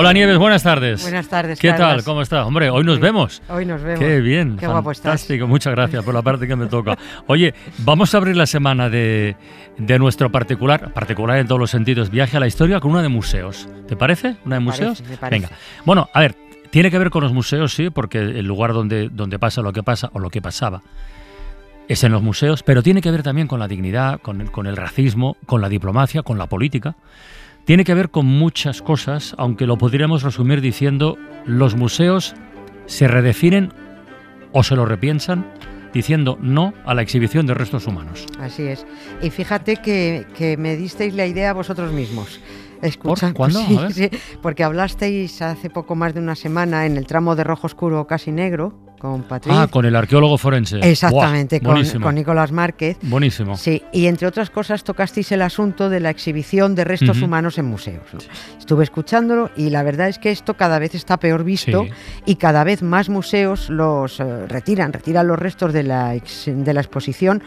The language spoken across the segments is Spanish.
Hola Nieves, buenas tardes. Buenas tardes. ¿Qué Carlas. tal? ¿Cómo estás? Hombre, hoy nos vemos. Hoy nos vemos. Qué bien, Qué guapo estás. fantástico. Muchas gracias por la parte que me toca. Oye, vamos a abrir la semana de, de nuestro particular, particular en todos los sentidos, viaje a la historia con una de museos. ¿Te parece? ¿Una de Me museos? parece, me parece. Venga. Bueno, a ver, tiene que ver con los museos, sí, porque el lugar donde, donde pasa lo que pasa o lo que pasaba es en los museos, pero tiene que ver también con la dignidad, con el, con el racismo, con la diplomacia, con la política. Tiene que ver con muchas cosas, aunque lo podríamos resumir diciendo los museos se redefinen o se lo repiensan diciendo no a la exhibición de restos humanos. Así es. Y fíjate que, que me disteis la idea vosotros mismos. Escucha, ¿Cuándo? Sí, sí, porque hablasteis hace poco más de una semana en el tramo de rojo oscuro casi negro con Patricia. Ah, con el arqueólogo forense. Exactamente, Buah, con, Nicolás Márquez. Buenísimo. Sí, y entre otras cosas tocasteis el asunto de la exhibición de restos humanos en museos. ¿no? Estuve escuchándolo y la verdad es que esto cada vez está peor visto Sí. y cada vez más museos los eh, retiran, retiran los restos de la, ex- de la exposición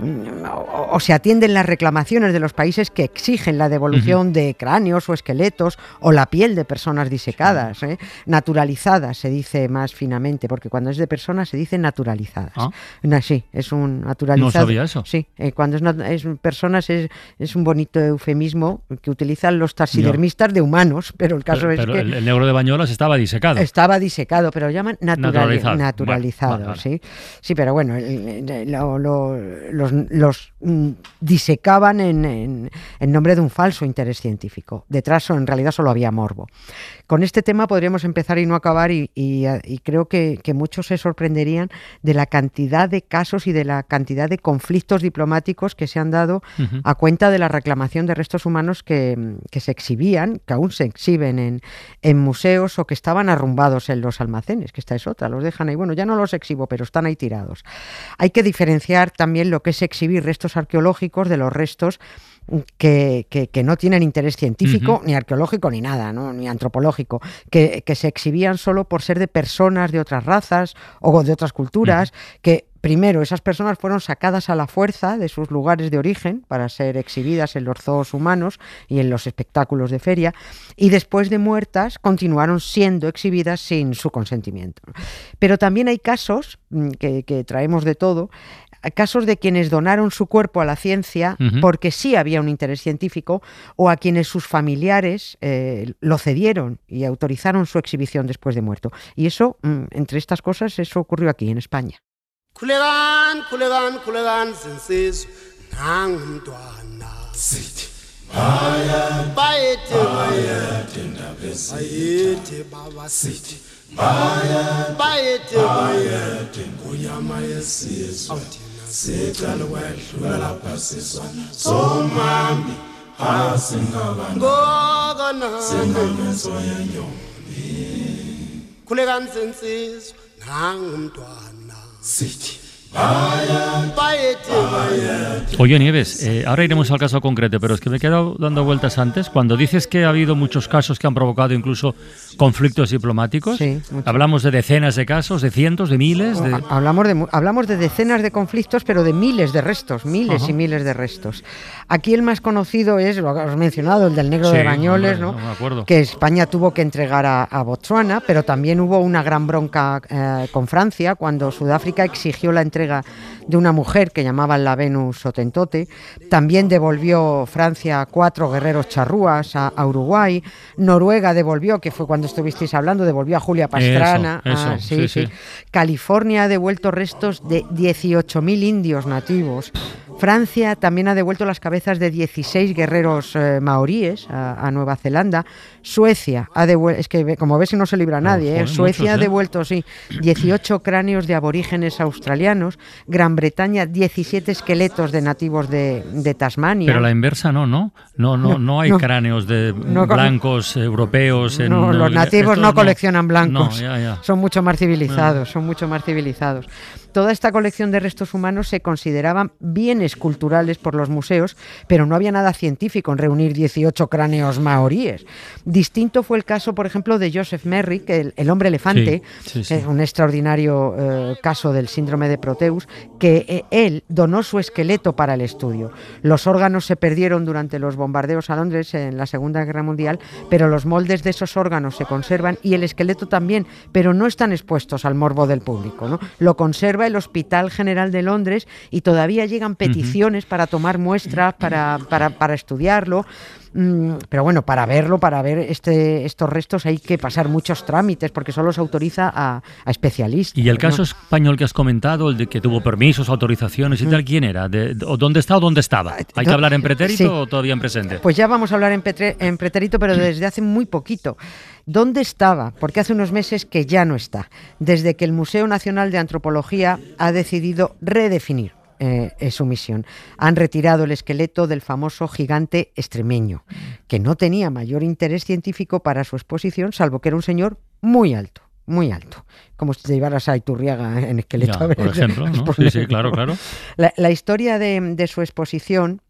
o, o se atienden las reclamaciones de los países que exigen la devolución de cráneos o esqueletos o la piel de personas disecadas, ¿eh? naturalizadas, se dice más finamente, porque cuando es de personas se dice naturalizadas. Ah. No, sí, es un naturalizado. sabía eso. Sí, eh, cuando es, personas es, es un bonito eufemismo que utilizan los taxidermistas de humanos, pero el caso pero es pero que el, el negro de Bañolas estaba disecado. estaba disecado, pero lo llaman naturali- Naturalizado. naturalizado. Vale, vale, ¿sí? sí, pero bueno, el- el- lo- lo- los, los, mm, disecaban en, en- en nombre de un falso interés científico. Detrás en realidad solo había morbo. Con este tema podríamos empezar y no acabar y, y, y creo que, que muchos se sorprenderían de la cantidad de casos y de la cantidad de conflictos diplomáticos que se han dado a cuenta de la reclamación de restos humanos que, que se exhibían, que aún se exhiben en, en museos o que estaban arrumbados en los almacenes, que esta es otra, los dejan ahí. Bueno, ya no los exhibo, pero están ahí tirados. Hay que diferenciar también lo que es exhibir restos arqueológicos de los restos que, que- que no tienen interés científico, ni arqueológico, ni nada, ¿no? ni antropológico, que, que se exhibían solo por ser de personas de otras razas o de otras culturas, que primero esas personas fueron sacadas a la fuerza de sus lugares de origen para ser exhibidas en los zoos humanos y en los espectáculos de feria, y después de muertas continuaron siendo exhibidas sin su consentimiento. Pero también hay casos, mm, que traemos de todo, casos de quienes donaron su cuerpo a la ciencia porque sí había un interés científico o a quienes sus familiares eh, lo cedieron y autorizaron su exhibición después de muerto. Y eso, mm, entre estas cosas, eso ocurrió aquí en España. sicela ukwedlula lapha sisona somami asingabani ngokana singenzo yenyoni. Khuleka nzinsizwa nanga umntwana sithi Oye, Nieves, eh, ahora iremos al caso concreto, pero es que me he quedado dando vueltas antes. Cuando dices que ha habido muchos casos que han provocado incluso conflictos diplomáticos, Sí, hablamos de decenas de casos, de cientos, de miles, de... Ha- Hablamos de, hablamos de decenas de conflictos, pero de miles de restos, miles Ajá. y miles de restos. Aquí el más conocido es, lo has mencionado, el del negro Sí, de Bañoles, hombre, ¿no? que España tuvo que entregar a, a Botsuana, pero también hubo una gran bronca eh, con Francia cuando Sudáfrica exigió la entrega de una mujer que llamaban la Venus Otentote. También devolvió Francia cuatro guerreros charrúas a, a Uruguay. Noruega devolvió, que fue cuando estuvisteis hablando, devolvió a Julia Pastrana. Eso, Ah, eso, sí, sí. California ha devuelto restos de 18.000 indios nativos. Francia también ha devuelto las cabezas de 16 guerreros eh, maoríes a, a Nueva Zelanda. Suecia ha devuelto, es que como ves no se libra nadie, ¿eh? Suecia muchos, ha ¿eh? devuelto, sí, 18 cráneos de aborígenes australianos. Gran Bretaña, 17 esqueletos de nativos de, de Tasmania. Pero la inversa no, ¿no? No, no, no, No, hay cráneos de blancos europeos. En, No, los nativos no coleccionan blancos. No, ya, ya. Son mucho más civilizados, son mucho más civilizados. Toda esta colección de restos humanos se consideraban bienes culturales por los museos, pero no había nada científico en reunir 18 cráneos maoríes. Distinto fue el caso, por ejemplo, de Joseph Merrick, el, el hombre elefante, Sí, sí, sí. un extraordinario eh, caso del síndrome de Proteus, que eh, él donó su esqueleto para el estudio. Los órganos se perdieron durante los bombardeos a Londres en la Segunda Guerra Mundial, pero los moldes de esos órganos se conservan y el esqueleto también, pero no están expuestos al morbo del público. ¿no? Lo conserva el Hospital General de Londres y todavía llegan peticiones para tomar muestras, para, para, para estudiarlo. Mm, Pero bueno, para verlo, para ver este, estos restos hay que pasar muchos trámites porque solo se autoriza a, a especialistas. Y el ¿no? caso español que has comentado, el de que tuvo permisos, autorizaciones y tal, ¿quién era? De- o ¿Dónde está o dónde estaba? ¿Hay que hablar en pretérito sí. o todavía en presente? Pues ya vamos a hablar en pretérito, pero desde hace muy poquito. ¿Dónde estaba? Porque hace unos meses que ya no está. Desde que el Museo Nacional de Antropología ha decidido redefinir eh, eh, su misión. Han retirado el esqueleto del famoso gigante extremeño, que no tenía mayor interés científico para su exposición, salvo que era un señor muy alto. Muy alto, como si te llevaras a Iturriaga en esqueleto. Ya, a ver, por ejemplo, Sí, sí, claro, claro. La, la historia de, de su exposición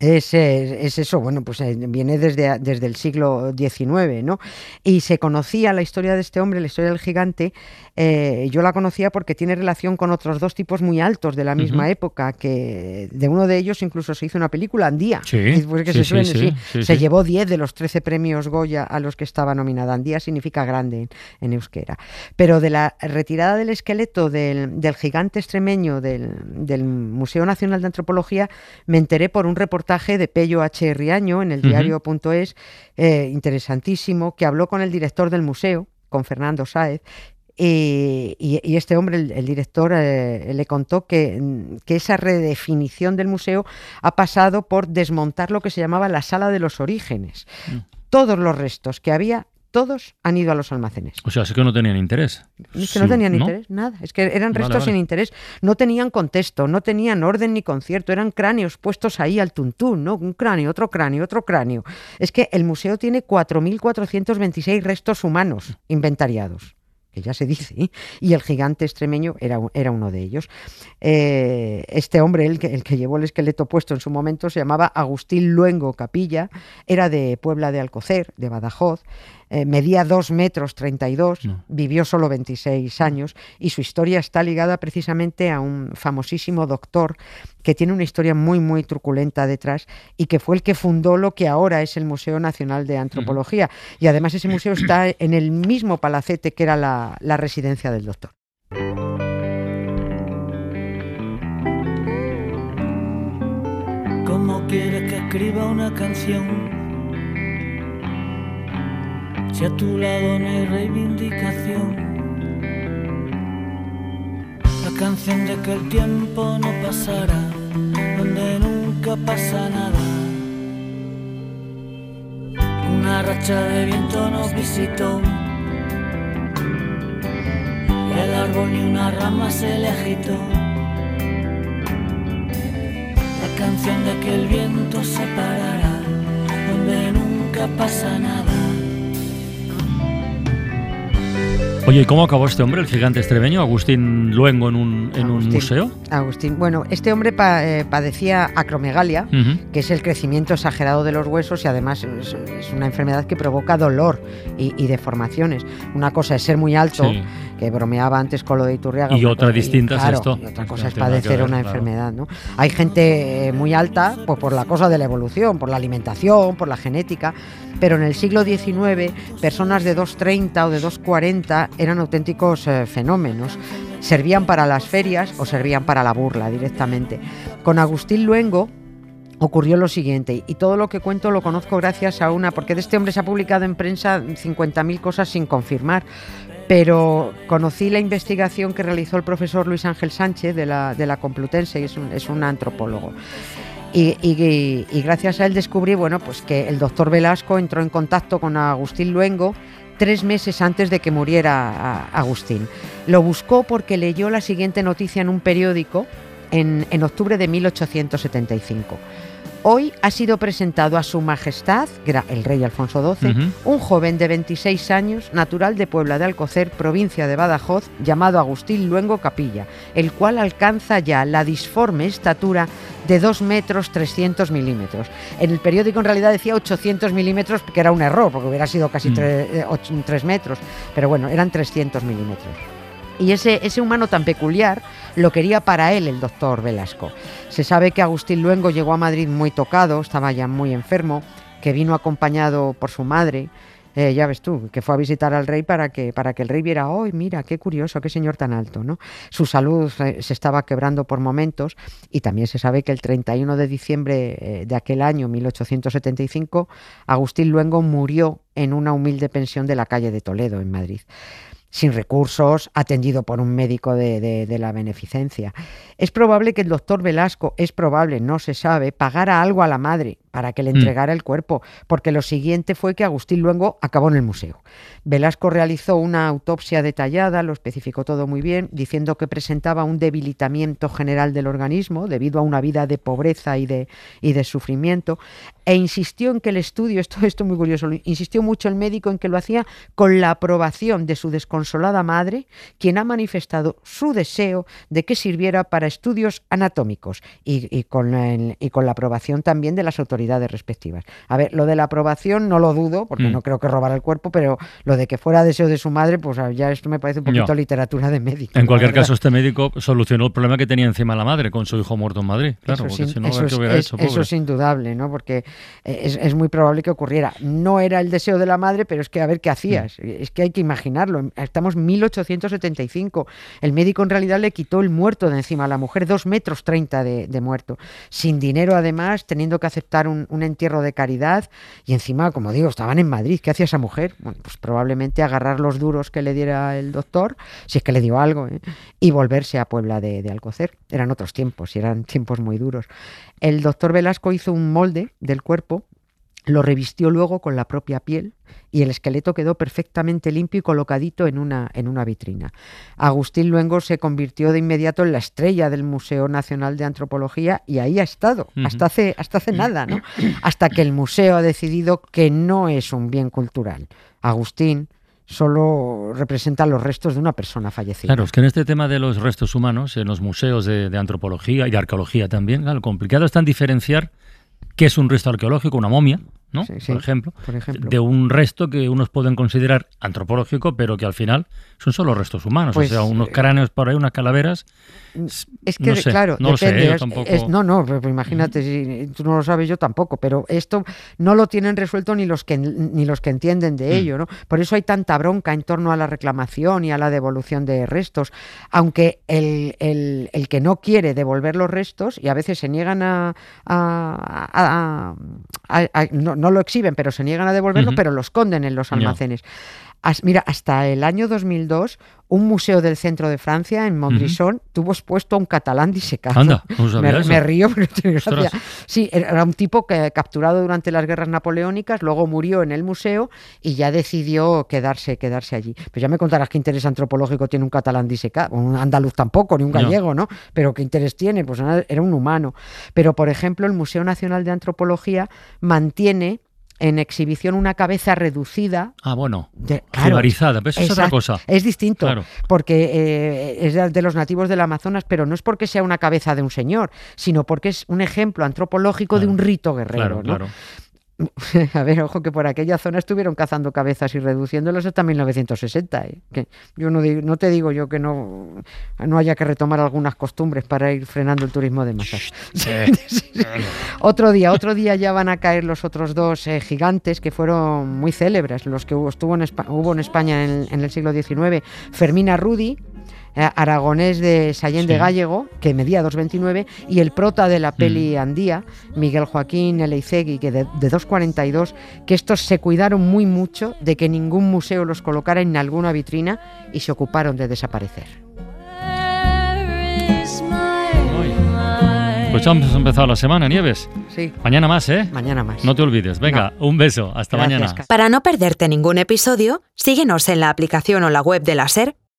es, es eso, bueno, pues eh, viene desde, desde el siglo XIX, ¿no? Y se conocía la historia de este hombre, la historia del gigante, eh, yo la conocía porque tiene relación con otros dos tipos muy altos de la misma época, que de uno de ellos incluso se hizo una película, Andía. Sí, Después que sí, se suene, sí, Se llevó 10 de los 13 premios Goya a los que estaba nominada. Andía significa grande en, en euskera. Pero de la retirada del esqueleto del, del gigante extremeño del, del Museo Nacional de Antropología me enteré por un reportaje de Pello H. Riaño en el diario.es, eh, interesantísimo, que habló con el director del museo, con Fernando Sáez, y, y- este hombre, el, el director, eh, le contó que, mm, que esa redefinición del museo ha pasado por desmontar lo que se llamaba la sala de los orígenes. Mm. Todos los restos que había, todos han ido a los almacenes. O sea, sí que no tenían interés. Es que no tenían interés, nada. Es que eran Vale, restos vale. sin interés. No tenían contexto, no tenían orden ni concierto. Eran cráneos puestos ahí al tuntún, ¿no? Un cráneo, otro cráneo, otro cráneo. Es que el museo tiene 4.426 restos humanos inventariados. Que ya se dice, ¿eh? y el gigante extremeño era, era uno de ellos. Eh, este hombre, el que, el que llevó el esqueleto puesto en su momento, se llamaba Agustín Luengo Capilla, era de Puebla de Alcocer, de Badajoz, eh, medía 2 metros 32, No. vivió solo 26 años y su historia está ligada precisamente a un famosísimo doctor que tiene una historia muy, muy truculenta detrás y que fue el que fundó lo que ahora es el Museo Nacional de Antropología. Y además ese museo está en el mismo palacete que era la, la residencia del doctor. ¿Cómo quieres que escriba una canción? Si a tu lado no hay reivindicación. La canción de que el tiempo no pasará, donde nunca pasa nada. Una racha de viento nos visitó. Y el árbol ni una rama se le agitó. La canción de que el viento se parará, donde nunca pasa nada. Oye, ¿y cómo acabó este hombre, el gigante extremeño, Agustín Luengo, en un, en un museo? Agustín, bueno, este hombre pa- eh, padecía acromegalia, que es el crecimiento exagerado de los huesos y además es, es una enfermedad que provoca dolor y, y deformaciones. Una cosa es ser muy alto, Sí. que bromeaba antes con lo de Iturriaga. Y una otra cosa- distinta es claro, esto. y otra cosa es padecer ver, una claro. enfermedad, ¿no? Hay gente eh, muy alta pues por la cosa de la evolución, por la alimentación, por la genética, pero en el siglo XIX personas de 2,30 o de 2,40 eran auténticos eh, fenómenos. Servían para las ferias o servían para la burla directamente. Con Agustín Luengo ocurrió lo siguiente, y todo lo que cuento lo conozco gracias a una, porque de este hombre se ha publicado en prensa 50.000 cosas sin confirmar, pero conocí la investigación que realizó el profesor Luis Ángel Sánchez de la, de la Complutense, y es un, es un antropólogo. Y, y- y gracias a él descubrí bueno, pues que el doctor Velasco entró en contacto con Agustín Luengo tres meses antes de que muriera Agustín. Lo buscó porque leyó la siguiente noticia en un periódico en, en octubre de 1875. Hoy ha sido presentado a Su Majestad, que era el rey Alfonso XII, un joven de 26 años, natural de Puebla de Alcocer, provincia de Badajoz, llamado Agustín Luengo Capilla, el cual alcanza ya la disforme estatura de 2 metros 300 milímetros. En el periódico en realidad decía 800 milímetros, que era un error, porque hubiera sido casi Mm. 3 metros, pero bueno, eran 300 milímetros. Y ese, ese humano tan peculiar lo quería para él el doctor Velasco. Se sabe que Agustín Luengo llegó a Madrid muy tocado, estaba ya muy enfermo, que vino acompañado por su madre. eh, ya ves tú, que fue a visitar al rey para que, para que el rey viera, ¡ay, mira, qué curioso, qué señor tan alto! ¿no? Su salud eh, se estaba quebrando por momentos y también se sabe que el 31 de diciembre eh, de aquel año, 1875, Agustín Luengo murió en una humilde pensión de la calle de Toledo, en Madrid sin recursos, atendido por un médico de, de- la beneficencia. Es probable que el doctor Velasco, es probable, no se sabe, pagara algo a la madre para que le Mm. entregara el cuerpo, porque lo siguiente fue que Agustín Luengo acabó en el museo. Velasco realizó una autopsia detallada, lo especificó todo muy bien, diciendo que presentaba un debilitamiento general del organismo debido a una vida de pobreza y de, y de sufrimiento, e insistió en que el estudio, esto, esto es muy curioso, insistió mucho el médico en que lo hacía con la aprobación de su desconsolada madre, quien ha manifestado su deseo de que sirviera para estudios anatómicos y, y con, el- y con la aprobación también de las autoridades respectivas. A ver, lo de la aprobación no lo dudo, porque Mm. no creo que robara el cuerpo, pero lo de que fuera deseo de su madre, pues ya esto me parece un poquito literatura de médico. En cualquier verdad. caso, este médico solucionó el problema que tenía encima la madre con su hijo muerto en Madrid. Claro, eso, porque sin- si no, eso ¿qué es, hubiera es- hecho? eso pobre? es indudable, ¿no? Porque es, es muy probable que ocurriera. No era el deseo de la madre, pero es que a ver qué hacías. Mm. Es que hay que imaginarlo. Estamos en 1875. El médico en realidad le quitó el muerto de encima a la mujer, dos metros treinta de, de muerto. Sin dinero, además, teniendo que aceptar un, entierro de caridad. Y encima, como digo, estaban en Madrid. ¿Qué hacía esa mujer? Bueno, pues probablemente agarrar los duros que le diera el doctor, si es que le dio algo, ¿eh? y volverse a Puebla de Alcocer. Eran otros tiempos y eran tiempos muy duros. El doctor Velasco hizo un molde del cuerpo, lo revistió luego con la propia piel y el esqueleto quedó perfectamente limpio y colocadito en una, en una vitrina. Agustín Luengo se convirtió de inmediato en la estrella del Museo Nacional de Antropología y ahí ha estado, hasta, hace, hasta hace nada, ¿no? hasta que el museo ha decidido que no es un bien cultural. Agustín solo representa los restos de una persona fallecida. Claro, es que en este tema de los restos humanos, en los museos de, de antropología y de arqueología también, claro, lo complicado está en diferenciar qué es un resto arqueológico, una momia, ¿no? Sí, sí, Por ejemplo, por ejemplo. de un resto que unos pueden considerar antropológico, pero que al final son solo restos humanos. Pues, o sea, unos eh, cráneos por ahí, unas calaveras. Es que, No sé, claro, no sé, es- tampoco- es- no, no, pero imagínate, si tú no lo sabes, yo tampoco, pero esto no lo tienen resuelto ni los que, ni los que entienden de Mm. ello, ¿no? Por eso hay tanta bronca en torno a la reclamación y a la devolución de restos, aunque el, el- el que no quiere devolver los restos, y a veces se niegan a... a- a- a- a- no, no lo exhiben, pero se niegan a devolverlo, pero lo esconden en los almacenes. As- mira, hasta el año 2002, un museo del centro de Francia, en Montbrison, tuvo expuesto a un catalán disecado. Anda, no me, río, tiene. Sí, era un tipo que capturado durante las guerras napoleónicas, luego murió en el museo y ya decidió quedarse, quedarse allí. Pues ya me contarás qué interés antropológico tiene un catalán disecado, un andaluz tampoco, ni un No. gallego, ¿no? Pero qué interés tiene, pues era un humano. Pero, por ejemplo, el Museo Nacional de Antropología mantiene en exhibición una cabeza reducida Ah, bueno, de, claro, jibarizada, pero eso es otra cosa. Es distinto, Claro. porque eh, es de de los nativos del Amazonas, pero no es porque sea una cabeza de un señor, sino porque es un ejemplo antropológico de un rito guerrero. Claro, ¿no? A ver, ojo que por aquella zona estuvieron cazando cabezas y reduciéndolas hasta 1960. ¿eh? Que yo no, digo- no te digo yo que no, no haya que retomar algunas costumbres para ir frenando el turismo de masas. Otro día, otro día ya van a caer los otros dos eh, gigantes que fueron muy célebres, los que hubo, estuvo en Espa- hubo en España en, en el siglo XIX. Fermina Rudi, aragonés de Sallén de Sí. Gallego, que medía 2,29, y el prota de la peli Andía, Miguel Joaquín Eleizegui, que de, de 2,42, que estos se cuidaron muy mucho de que ningún museo los colocara en alguna vitrina y se ocuparon de desaparecer. Pues ya hemos empezado la semana, Nieves. Sí, Mañana más, ¿eh? mañana más. No te olvides. Venga, un beso. Hasta Gracias, mañana. Para no perderte ningún episodio, síguenos en la aplicación o la web de la SER,